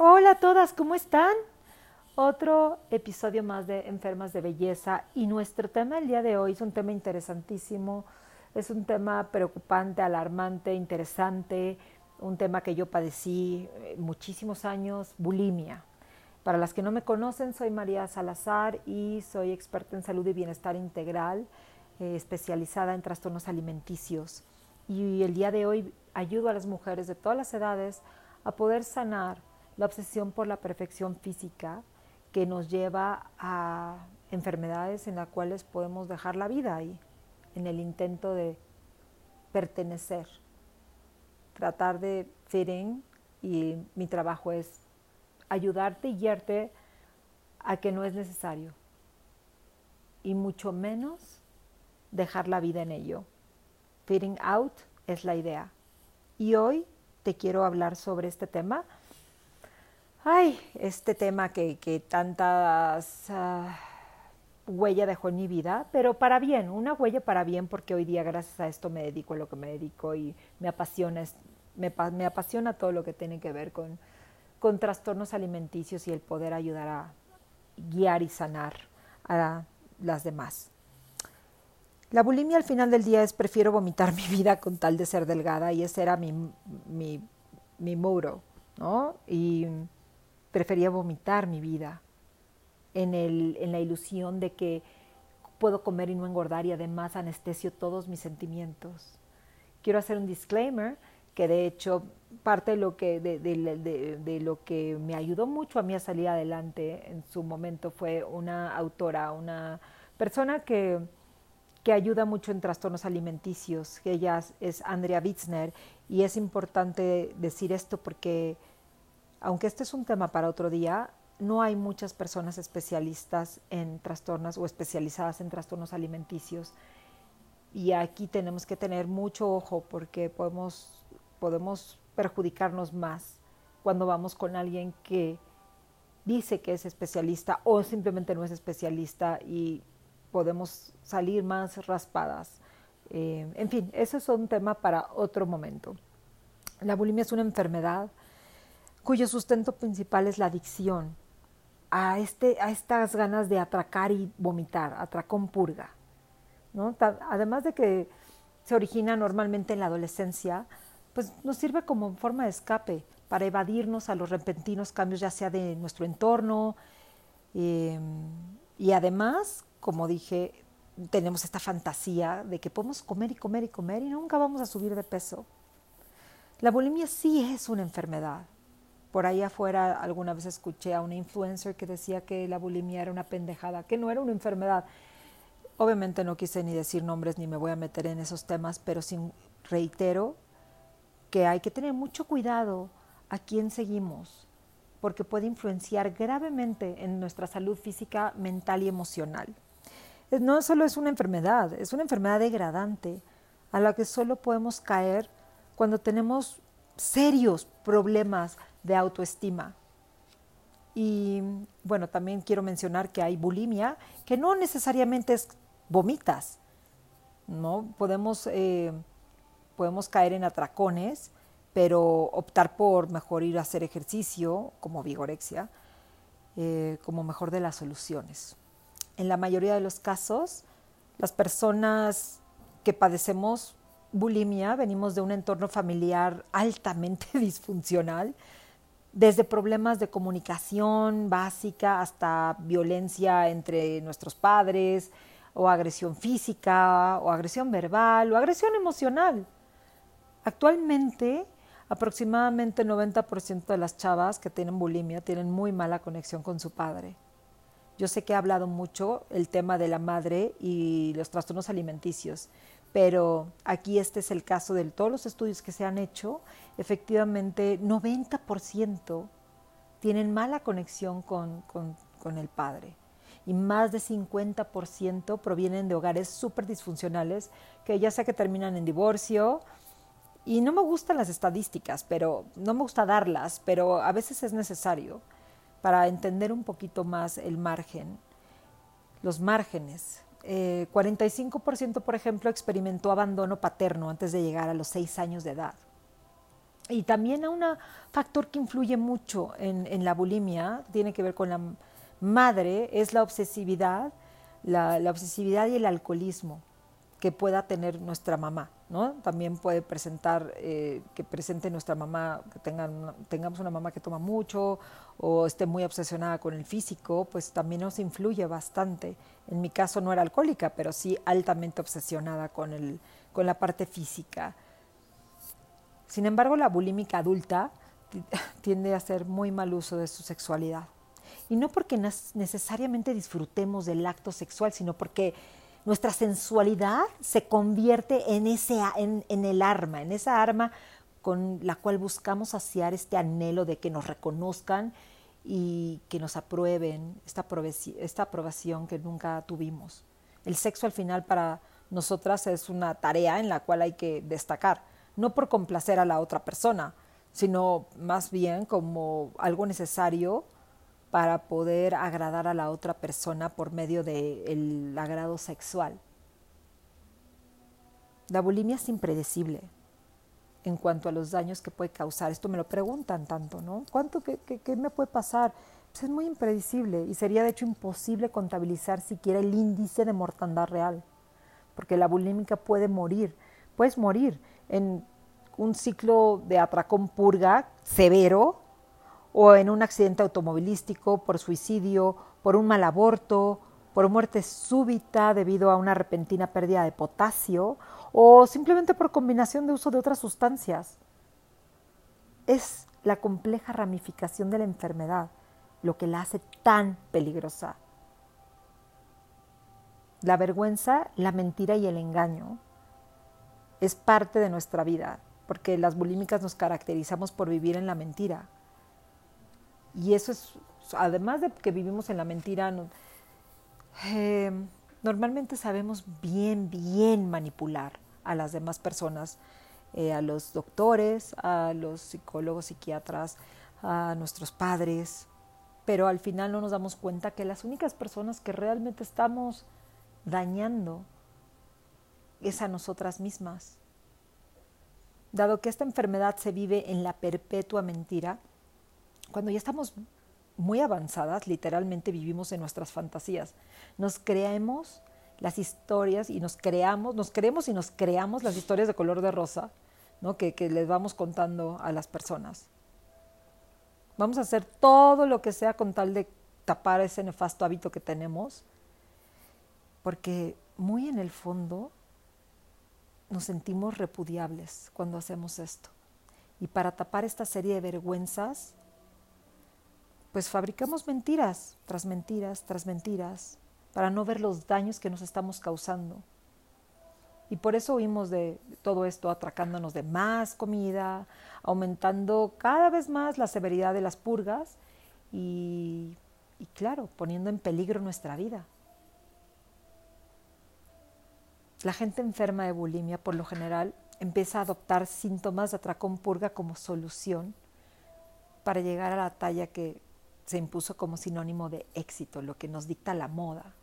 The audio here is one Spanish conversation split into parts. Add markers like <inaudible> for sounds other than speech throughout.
Hola a todas, ¿cómo están? Otro episodio más de Enfermas de Belleza y nuestro tema el día de hoy es un tema interesantísimo, es un tema preocupante, alarmante, interesante, un tema que yo padecí eh, muchísimos años, bulimia. Para las que no me conocen, soy María Salazar y soy experta en salud y bienestar integral, eh, especializada en trastornos alimenticios. Y el día de hoy ayudo a las mujeres de todas las edades a poder sanar la obsesión por la perfección física que nos lleva a enfermedades en las cuales podemos dejar la vida ahí, en el intento de pertenecer, tratar de fit in y mi trabajo es ayudarte y guiarte a que no es necesario y mucho menos dejar la vida en ello. Fitting out es la idea. Y hoy te quiero hablar sobre este tema ay, este tema que, que tantas uh, huella dejó en mi vida, pero para bien, una huella para bien porque hoy día gracias a esto me dedico a lo que me dedico y me apasiona, me, me apasiona todo lo que tiene que ver con, con trastornos alimenticios y el poder ayudar a guiar y sanar a las demás. La bulimia al final del día es prefiero vomitar <laughs> mi vida con tal de ser delgada y ese era mi, mi, mi muro, ¿no? Y prefería vomitar mi vida en, el, en la ilusión de que puedo comer y no engordar y además anestesio todos mis sentimientos. Quiero hacer un disclaimer que de hecho parte de lo que, de, de, de, lo que me ayudó mucho a mí a salir adelante en su momento fue una autora, una persona que, que ayuda mucho en trastornos alimenticios, que ella es Andrea Witzner, y es importante decir esto porque aunque este es un tema para otro día, no hay muchas personas especialistas en trastornos o especializadas en trastornos alimenticios. Y aquí tenemos que tener mucho ojo porque podemos, podemos perjudicarnos más cuando vamos con alguien que dice que es especialista o simplemente no es especialista y podemos salir más raspadas. Eh, en fin, ese es un tema para otro momento. La bulimia es una enfermedad cuyo sustento principal es la adicción a, este, a estas ganas de atracar y vomitar, atracón purga. ¿no? Además de que se origina normalmente en la adolescencia, pues nos sirve como forma de escape para evadirnos a los repentinos cambios ya sea de nuestro entorno em, y además, como dije, tenemos esta fantasía de que podemos comer y comer y comer y nunca vamos a subir de peso. La bulimia sí es una enfermedad, por ahí afuera alguna vez escuché a una influencer que decía que la bulimia era una pendejada, que no era una enfermedad. Obviamente no quise ni decir nombres ni me voy a meter en esos temas, pero sin, reitero que hay que tener mucho cuidado a quién seguimos, porque puede influenciar gravemente en nuestra salud física, mental y emocional. No solo es una enfermedad, es una enfermedad degradante a la que solo podemos caer cuando tenemos serios problemas de autoestima. Y bueno, también quiero mencionar que hay bulimia, que no necesariamente es vomitas, ¿no? Podemos, eh, podemos caer en atracones, pero optar por mejor ir a hacer ejercicio, como vigorexia, eh, como mejor de las soluciones. En la mayoría de los casos, las personas que padecemos bulimia venimos de un entorno familiar altamente <laughs> disfuncional, desde problemas de comunicación básica hasta violencia entre nuestros padres, o agresión física, o agresión verbal, o agresión emocional. Actualmente, aproximadamente 90% de las chavas que tienen bulimia tienen muy mala conexión con su padre. Yo sé que he hablado mucho el tema de la madre y los trastornos alimenticios, pero aquí este es el caso de todos los estudios que se han hecho, efectivamente 90% tienen mala conexión con, con, el padre y más de 50% provienen de hogares súper disfuncionales que ya sea que terminan en divorcio, y no me gustan las estadísticas, pero no me gusta darlas, pero a veces es necesario para entender un poquito más el margen, los márgenes 45%, eh, por ejemplo, experimentó abandono paterno antes de llegar a los 6 años de edad. Y también a un factor que influye mucho en, la bulimia, tiene que ver con la madre, es la obsesividad, la obsesividad y el alcoholismo que pueda tener nuestra mamá, ¿no? También puede presentar, eh, que presente nuestra mamá, que tengan, tengamos una mamá que toma mucho o esté muy obsesionada con el físico, pues también nos influye bastante. En mi caso no era alcohólica, pero sí altamente obsesionada con, el, con la parte física. Sin embargo, la bulímica adulta <laughs> tiende a hacer muy mal uso de su sexualidad. Y no porque necesariamente disfrutemos del acto sexual, sino porque nuestra sensualidad se convierte en, ese, en, el arma, en esa arma con la cual buscamos saciar este anhelo de que nos reconozcan y que nos aprueben esta, esta aprobación que nunca tuvimos. El sexo al final para nosotras es una tarea en la cual hay que destacar, no por complacer a la otra persona, sino más bien como algo necesario para poder agradar a la otra persona por medio del agrado sexual. La bulimia es impredecible en cuanto a los daños que puede causar. Esto me lo preguntan tanto, ¿no? ¿Cuánto, qué, qué, me puede pasar? Pues es muy impredecible y sería de hecho imposible contabilizar siquiera el índice de mortandad real, porque la bulímica puede morir, puedes morir en un ciclo de atracón purga severo o en un accidente automovilístico, por suicidio, por un mal aborto, por muerte súbita debido a una repentina pérdida de potasio o simplemente por combinación de uso de otras sustancias. Es la compleja ramificación de la enfermedad lo que la hace tan peligrosa. La vergüenza, la mentira y el engaño es parte de nuestra vida, porque las bulímicas nos caracterizamos por vivir en la mentira. Y eso es, además de que vivimos en la mentira, eh, normalmente sabemos bien, bien manipular a las demás personas, eh, a los doctores, a los psicólogos, psiquiatras, a nuestros padres, pero al final no nos damos cuenta que las únicas personas que realmente estamos dañando es a nosotras mismas. Dado que esta enfermedad se vive en la perpetua mentira, cuando ya estamos muy avanzadas, literalmente vivimos en nuestras fantasías. Nos creemos las historias y nos creamos, nos creemos y nos creamos las historias de color de rosa, ¿no? que, que les vamos contando a las personas. Vamos a hacer todo lo que sea con tal de tapar ese nefasto hábito que tenemos, porque muy en el fondo nos sentimos repudiables cuando hacemos esto. Y para tapar esta serie de vergüenzas, pues fabricamos mentiras tras mentiras tras mentiras para no ver los daños que nos estamos causando. Y por eso huimos de todo esto atracándonos de más comida, aumentando cada vez más la severidad de las purgas y, y claro, poniendo en peligro nuestra vida. La gente enferma de bulimia por lo general empieza a adoptar síntomas de atracón purga como solución para llegar a la talla que se impuso como sinónimo de éxito, lo que nos dicta la moda,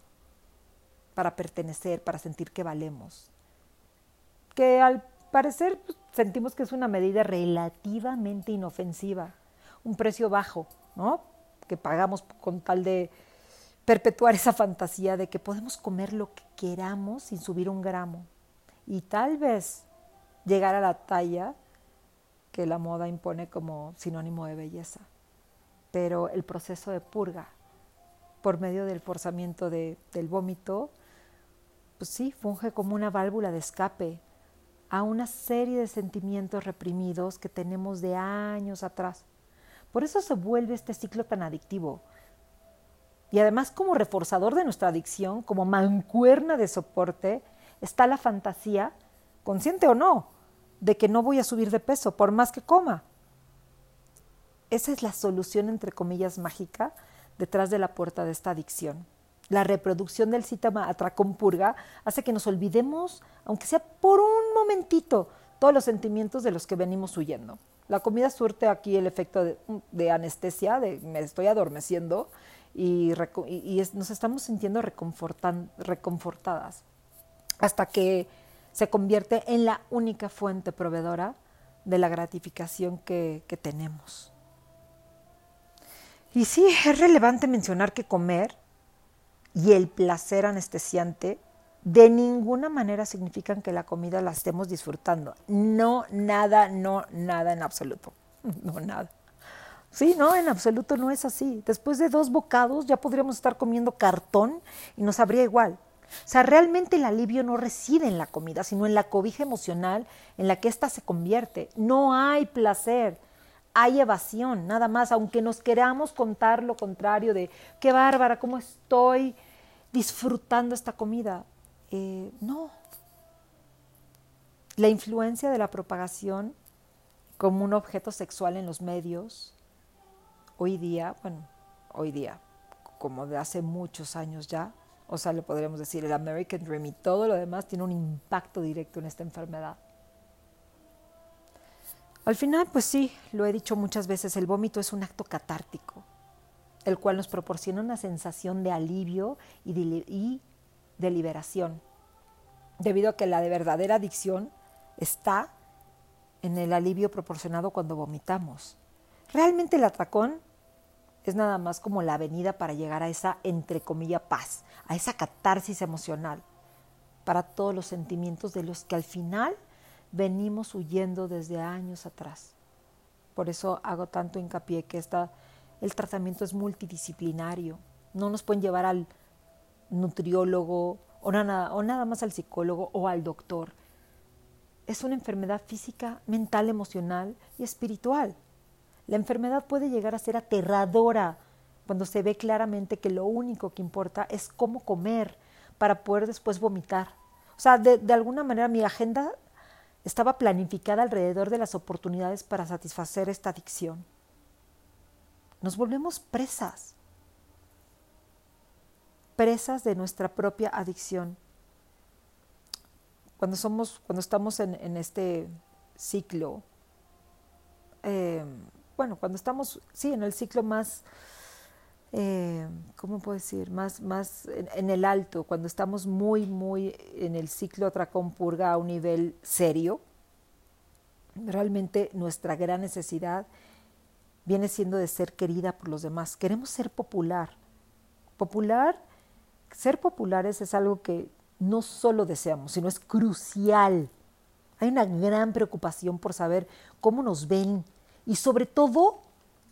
para pertenecer, para sentir que valemos. Que al parecer pues, sentimos que es una medida relativamente inofensiva, un precio bajo, ¿no? Que pagamos con tal de perpetuar esa fantasía de que podemos comer lo que queramos sin subir un gramo y tal vez llegar a la talla que la moda impone como sinónimo de belleza pero el proceso de purga por medio del forzamiento del vómito, pues sí, funge como una válvula de escape a una serie de sentimientos reprimidos que tenemos de años atrás. Por eso se vuelve este ciclo tan adictivo. Y además como reforzador de nuestra adicción, como mancuerna de soporte, está la fantasía, consciente o no, de que no voy a subir de peso por más que coma. Esa es la solución, entre comillas, mágica detrás de la puerta de esta adicción. La reproducción del síntoma atracón purga hace que nos olvidemos, aunque sea por un momentito, todos los sentimientos de los que venimos huyendo. La comida surte aquí el efecto de, anestesia, de me estoy adormeciendo y, nos estamos sintiendo reconfortadas hasta que se convierte en la única fuente proveedora de la gratificación que tenemos. Y sí, es relevante mencionar que comer y el placer anestesiante de ninguna manera significan que la comida la estemos disfrutando. No, nada, no, nada en absoluto. <laughs> No, nada. Sí, no, en absoluto no es así. Después de dos bocados ya podríamos estar comiendo cartón y nos habría igual. O sea, realmente el alivio no reside en la comida, sino en la cobija emocional en la que ésta se convierte. No hay placer, hay evasión, nada más, aunque nos queramos contar lo contrario de, qué bárbara, cómo estoy disfrutando esta comida. Eh, no. La influencia de la propagación como un objeto sexual en los medios, hoy día, bueno, hoy día, como de hace muchos años ya, o sea, le podríamos decir, el American Dream y todo lo demás tiene un impacto directo en esta enfermedad. Al final, pues sí, lo he dicho muchas veces, el vómito es un acto catártico, el cual nos proporciona una sensación de alivio y de, liberación, debido a que la de verdadera adicción está en el alivio proporcionado cuando vomitamos. Realmente el atracón es nada más como la avenida para llegar a esa, entre comillas, paz, a esa catarsis emocional, para todos los sentimientos de los que al final venimos huyendo desde años atrás. Por eso hago tanto hincapié que esta, el tratamiento es multidisciplinario. No nos pueden llevar al nutriólogo o nada, o nada más al psicólogo o al doctor. Es una enfermedad física, mental, emocional y espiritual. La enfermedad puede llegar a ser aterradora cuando se ve claramente que lo único que importa es cómo comer para poder después vomitar. O sea, de, alguna manera mi agenda estaba planificada alrededor de las oportunidades para satisfacer esta adicción. Nos volvemos presas, presas de nuestra propia adicción. Cuando, somos, cuando estamos en, este ciclo, eh, bueno, cuando estamos, sí, en el ciclo más, eh, ¿cómo puedo decir? Más, más en, el alto, cuando estamos muy, muy en el ciclo Tracón-Purga a un nivel serio, realmente nuestra gran necesidad viene siendo de ser querida por los demás. Queremos ser popular. Popular, ser populares es algo que no solo deseamos, sino es crucial. Hay una gran preocupación por saber cómo nos ven, y sobre todo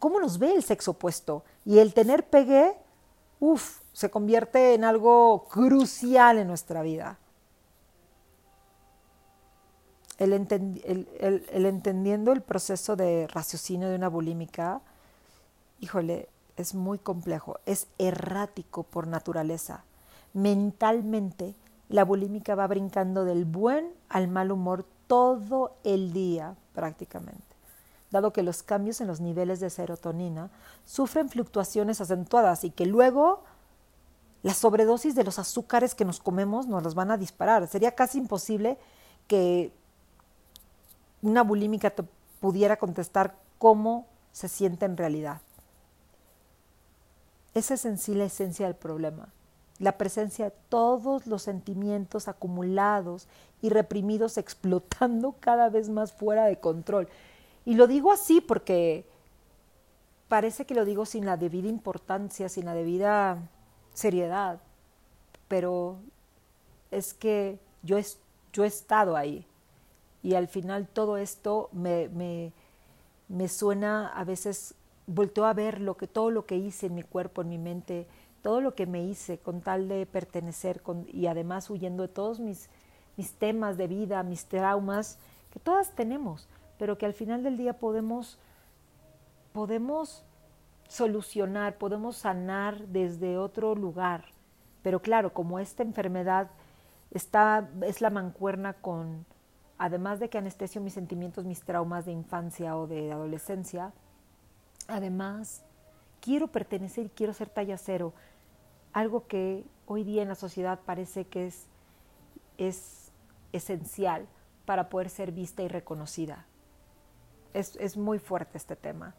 cómo nos ve el sexo opuesto. Y el tener pegue, uff, se convierte en algo crucial en nuestra vida. El, entendiendo el proceso de raciocinio de una bulímica, híjole, es muy complejo, es errático por naturaleza. Mentalmente, la bulímica va brincando del buen al mal humor todo el día prácticamente dado que los cambios en los niveles de serotonina sufren fluctuaciones acentuadas y que luego la sobredosis de los azúcares que nos comemos nos los van a disparar. Sería casi imposible que una bulímica pudiera contestar cómo se siente en realidad. Esa es en sí la esencia del problema, la presencia de todos los sentimientos acumulados y reprimidos explotando cada vez más fuera de control. Y lo digo así porque parece que lo digo sin la debida importancia, sin la debida seriedad, pero es que yo, yo he estado ahí. Y al final todo esto me, me, me suena a veces, volteo a ver lo que, todo lo que hice en mi cuerpo, en mi mente, todo lo que me hice con tal de pertenecer con, y además huyendo de todos mis, mis temas de vida, mis traumas, que todas tenemos pero que al final del día podemos, podemos solucionar, podemos sanar desde otro lugar. Pero claro, como esta enfermedad está, es la mancuerna con, además de que anestesio mis sentimientos, mis traumas de infancia o de adolescencia, además quiero pertenecer y quiero ser talla cero, algo que hoy día en la sociedad parece que es, es esencial para poder ser vista y reconocida es, muy fuerte este tema.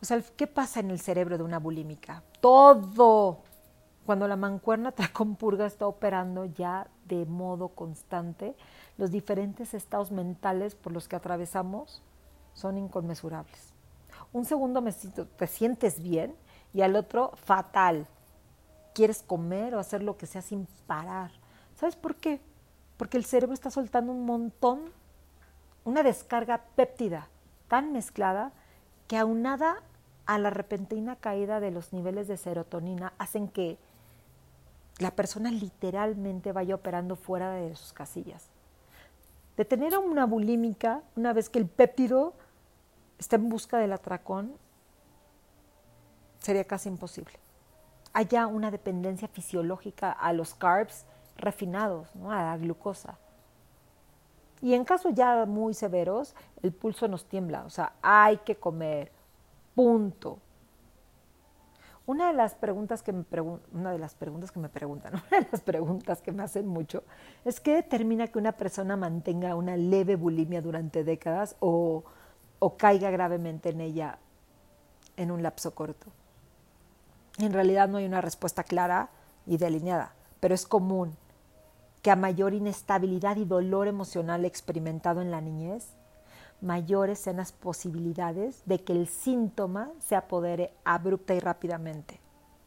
O sea, ¿qué pasa en el cerebro de una bulímica? Todo, cuando la mancuerna <laughs> purga está operando ya de modo constante, los diferentes estados mentales por los que atravesamos son inconmensurables. Un segundo me te sientes bien y al otro fatal. Quieres comer o hacer lo que sea sin parar. ¿Sabes por qué? Porque el cerebro está soltando un montón, una descarga péptida tan mezclada que aunada a la repentina caída de los niveles de serotonina hacen que la persona literalmente vaya operando fuera de sus casillas. De tener una bulímica, una vez que el péptido está en busca del atracón, sería casi imposible. Haya una dependencia fisiológica a los carbs refinados, a la glucosa. Y en casos ya muy severos, el pulso nos tiembla, o sea, hay que comer, punto. Una de las preguntas que me una de las preguntas que me preguntan, <laughs> una de las preguntas que me hacen mucho es qué determina que una persona mantenga una leve bulimia durante décadas o, o caiga gravemente en ella en un lapso corto. En realidad no hay una respuesta clara y delineada, pero es común que a mayor inestabilidad y dolor emocional experimentado en la niñez, mayores sean las posibilidades de que el síntoma se apodere abrupta y rápidamente,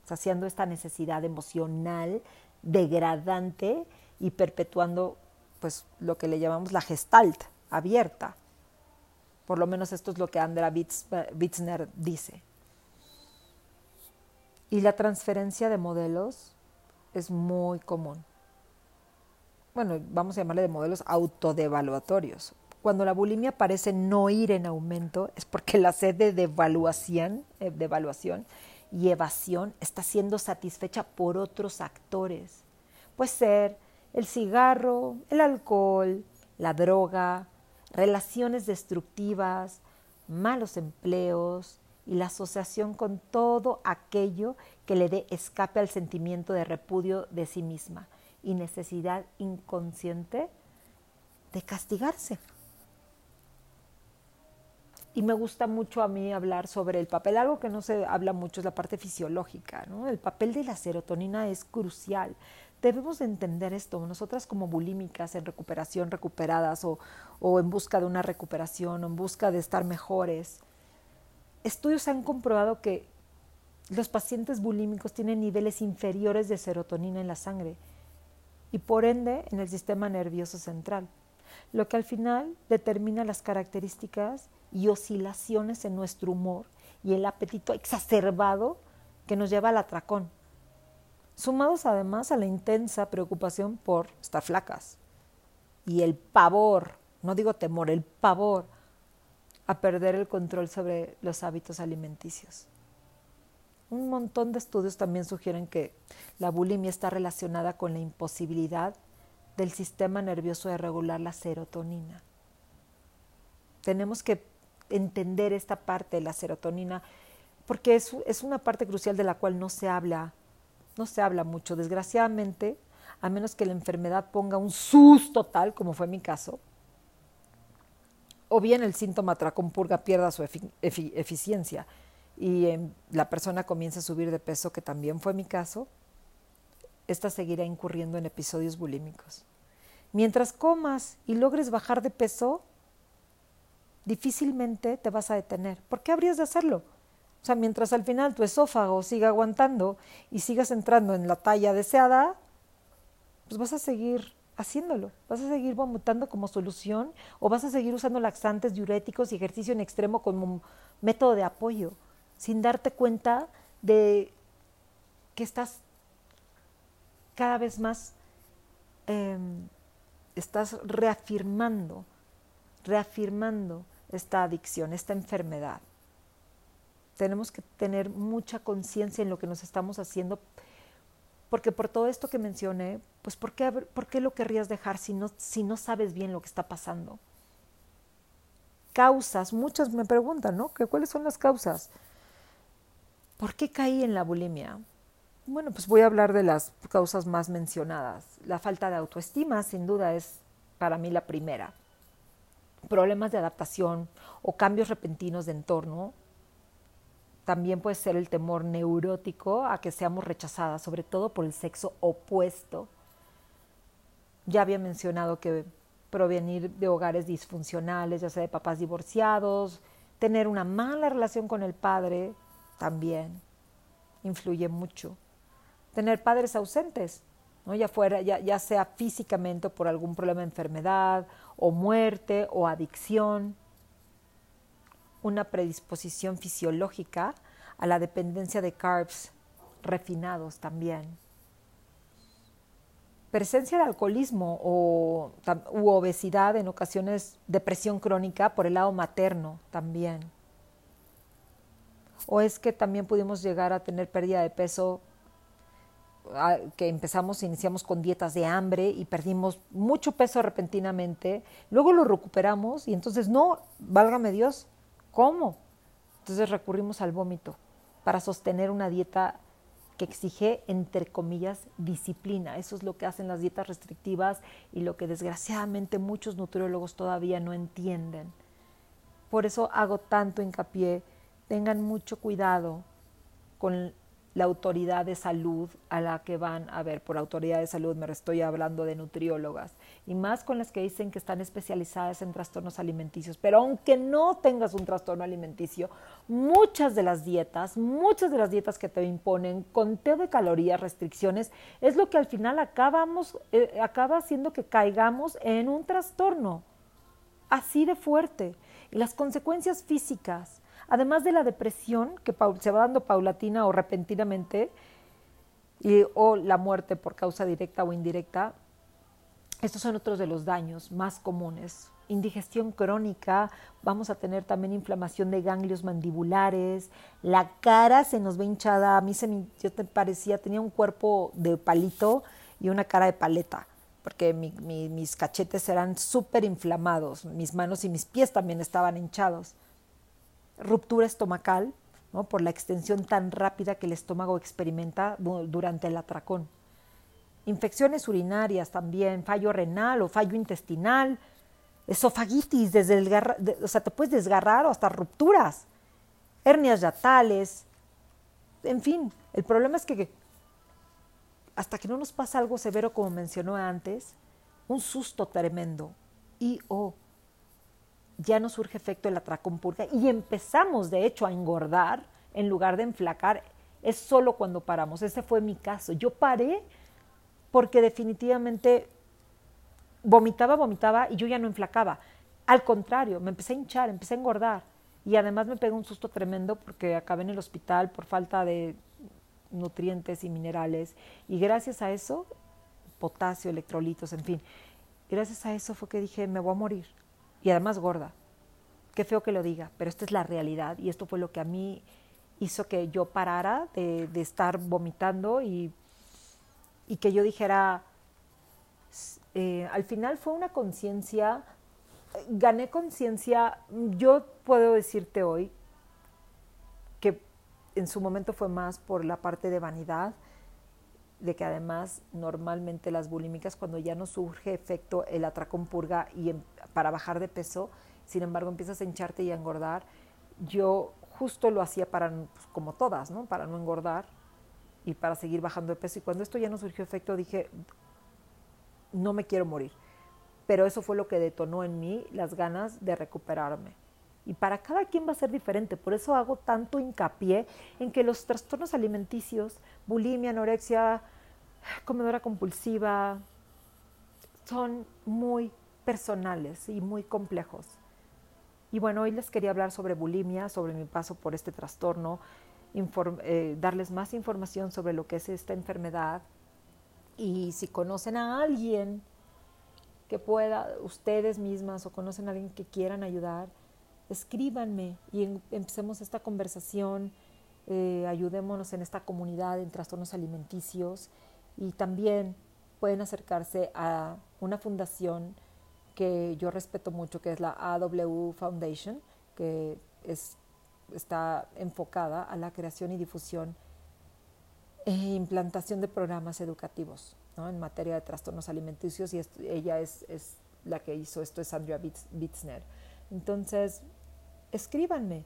saciando esta necesidad emocional degradante y perpetuando pues lo que le llamamos la gestalt abierta. Por lo menos esto es lo que Andrea Witzner dice. Y la transferencia de modelos es muy común. Bueno, vamos a llamarle de modelos autodevaluatorios cuando la bulimia parece no ir en aumento es porque la sed de devaluación, eh, devaluación y evasión está siendo satisfecha por otros actores. Puede ser el cigarro, el alcohol, la droga, relaciones destructivas, malos empleos y la asociación con todo aquello que le dé escape al sentimiento de repudio de sí misma y necesidad inconsciente de castigarse. Y me gusta mucho a mí hablar sobre el papel. Algo que no se habla mucho es la parte fisiológica. ¿no? El papel de la serotonina es crucial. Debemos entender esto. Nosotras como bulímicas en recuperación, recuperadas o, o en busca de una recuperación o en busca de estar mejores, estudios han comprobado que los pacientes bulímicos tienen niveles inferiores de serotonina en la sangre y por ende en el sistema nervioso central, lo que al final determina las características y oscilaciones en nuestro humor y el apetito exacerbado que nos lleva al atracón, sumados además a la intensa preocupación por estar flacas y el pavor, no digo temor, el pavor a perder el control sobre los hábitos alimenticios. Un montón de estudios también sugieren que la bulimia está relacionada con la imposibilidad del sistema nervioso de regular la serotonina. Tenemos que entender esta parte de la serotonina, porque es, es una parte crucial de la cual no se habla, no se habla mucho. Desgraciadamente, a menos que la enfermedad ponga un susto tal, como fue mi caso, o bien el síntoma purga pierda su eficiencia y em, la persona comienza a subir de peso, que también fue mi caso, esta seguirá incurriendo en episodios bulímicos. Mientras comas y logres bajar de peso, difícilmente te vas a detener. ¿Por qué habrías de hacerlo? O sea, mientras al final tu esófago siga aguantando y sigas entrando en la talla deseada, pues vas a seguir haciéndolo, vas a seguir vomitando como solución o vas a seguir usando laxantes, diuréticos y ejercicio en extremo como método de apoyo, sin darte cuenta de que estás cada vez más, em, estás reafirmando, reafirmando esta adicción, esta enfermedad. Tenemos que tener mucha conciencia en lo que nos estamos haciendo, porque por todo esto que mencioné, pues ¿por qué, por qué lo querrías dejar si no, si no sabes bien lo que está pasando? Causas, muchas me preguntan, ¿no? ¿Cuáles son las causas? ¿Por qué caí en la bulimia? Bueno, pues voy a hablar de las causas más mencionadas. La falta de autoestima, sin duda, es para mí la primera problemas de adaptación o cambios repentinos de entorno también puede ser el temor neurótico a que seamos rechazadas, sobre todo por el sexo opuesto. Ya había mencionado que provenir de hogares disfuncionales, ya sea de papás divorciados, tener una mala relación con el padre, también influye mucho. Tener padres ausentes, ¿no? ya, fuera, ya, ya sea físicamente por algún problema de enfermedad o muerte o adicción una predisposición fisiológica a la dependencia de carbs refinados también. Presencia de alcoholismo o, u obesidad, en ocasiones depresión crónica por el lado materno también. O es que también pudimos llegar a tener pérdida de peso que empezamos, iniciamos con dietas de hambre y perdimos mucho peso repentinamente, luego lo recuperamos y entonces no, válgame Dios, ¿Cómo? Entonces recurrimos al vómito para sostener una dieta que exige, entre comillas, disciplina. Eso es lo que hacen las dietas restrictivas y lo que desgraciadamente muchos nutriólogos todavía no entienden. Por eso hago tanto hincapié, tengan mucho cuidado con la autoridad de salud a la que van a ver. Por autoridad de salud me estoy hablando de nutriólogas y más con las que dicen que están especializadas en trastornos alimenticios. Pero aunque no tengas un trastorno alimenticio, muchas de las dietas, muchas de las dietas que te imponen, conteo de calorías, restricciones, es lo que al final acabamos, eh, acaba haciendo que caigamos en un trastorno así de fuerte. Y las consecuencias físicas, además de la depresión que se va dando paulatina o repentinamente, y, o la muerte por causa directa o indirecta, estos son otros de los daños más comunes. Indigestión crónica, vamos a tener también inflamación de ganglios mandibulares, la cara se nos ve hinchada, a mí se me, yo te parecía, tenía un cuerpo de palito y una cara de paleta, porque mis cachetes eran súper inflamados, mis manos y mis pies también estaban hinchados. Ruptura estomacal, ¿no? por la extensión tan rápida que el estómago experimenta durante el atracón infecciones urinarias también, fallo renal o fallo intestinal, esofagitis, desde el, o sea, te puedes desgarrar o hasta rupturas, hernias yatales, en fin, el problema es que hasta que no nos pasa algo severo como mencionó antes, un susto tremendo y o ya nos surge efecto el atracón purga y empezamos de hecho a engordar en lugar de enflacar, es solo cuando paramos. Ese fue mi caso. Yo paré porque definitivamente vomitaba, vomitaba y yo ya no enflacaba. Al contrario, me empecé a hinchar, empecé a engordar y además me pegó un susto tremendo porque acabé en el hospital por falta de nutrientes y minerales y gracias a eso, potasio, electrolitos, en fin, gracias a eso fue que dije, me voy a morir y además gorda. Qué feo que lo diga, pero esta es la realidad y esto fue lo que a mí hizo que yo parara de, de estar vomitando y y que yo dijera, eh, al final fue una conciencia, gané conciencia, yo puedo decirte hoy que en su momento fue más por la parte de vanidad, de que además normalmente las bulímicas cuando ya no surge efecto el atracón purga y para bajar de peso, sin embargo empiezas a hincharte y a engordar, yo justo lo hacía para, pues, como todas, ¿no? Para no engordar, y para seguir bajando de peso. Y cuando esto ya no surgió efecto, dije, no me quiero morir. Pero eso fue lo que detonó en mí las ganas de recuperarme. Y para cada quien va a ser diferente. Por eso hago tanto hincapié en que los trastornos alimenticios, bulimia, anorexia, comedora compulsiva, son muy personales y muy complejos. Y bueno, hoy les quería hablar sobre bulimia, sobre mi paso por este trastorno, eh, darles más información sobre lo que es esta enfermedad y si conocen a alguien que pueda, ustedes mismas o conocen a alguien que quieran ayudar, escríbanme y em, empecemos esta conversación, eh, ayudémonos en esta comunidad en trastornos alimenticios y también pueden acercarse a una fundación que yo respeto mucho, que es la AW Foundation, que es está enfocada a la creación y difusión e implantación de programas educativos en materia de trastornos alimenticios y ella es, la que hizo esto, es Sandra Bitzner. Entonces, escríbanme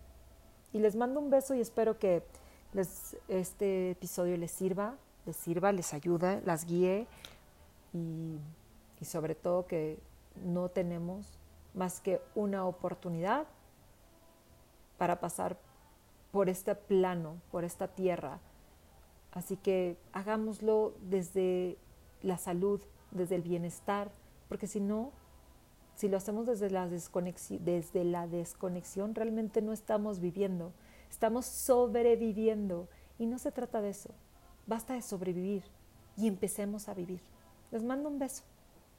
Y les mando un beso y espero que este episodio les sirva, les sirva, les ayude, las guíe y, y sobre todo que no tenemos más que una oportunidad para pasar por este plano, por esta tierra. Así que hagámoslo desde la salud, desde el bienestar, porque si no, si lo hacemos desde la, desconexión, desde la desconexión, realmente no estamos viviendo, estamos sobreviviendo. Y no se trata de eso, basta de sobrevivir y empecemos a vivir. Les mando un beso.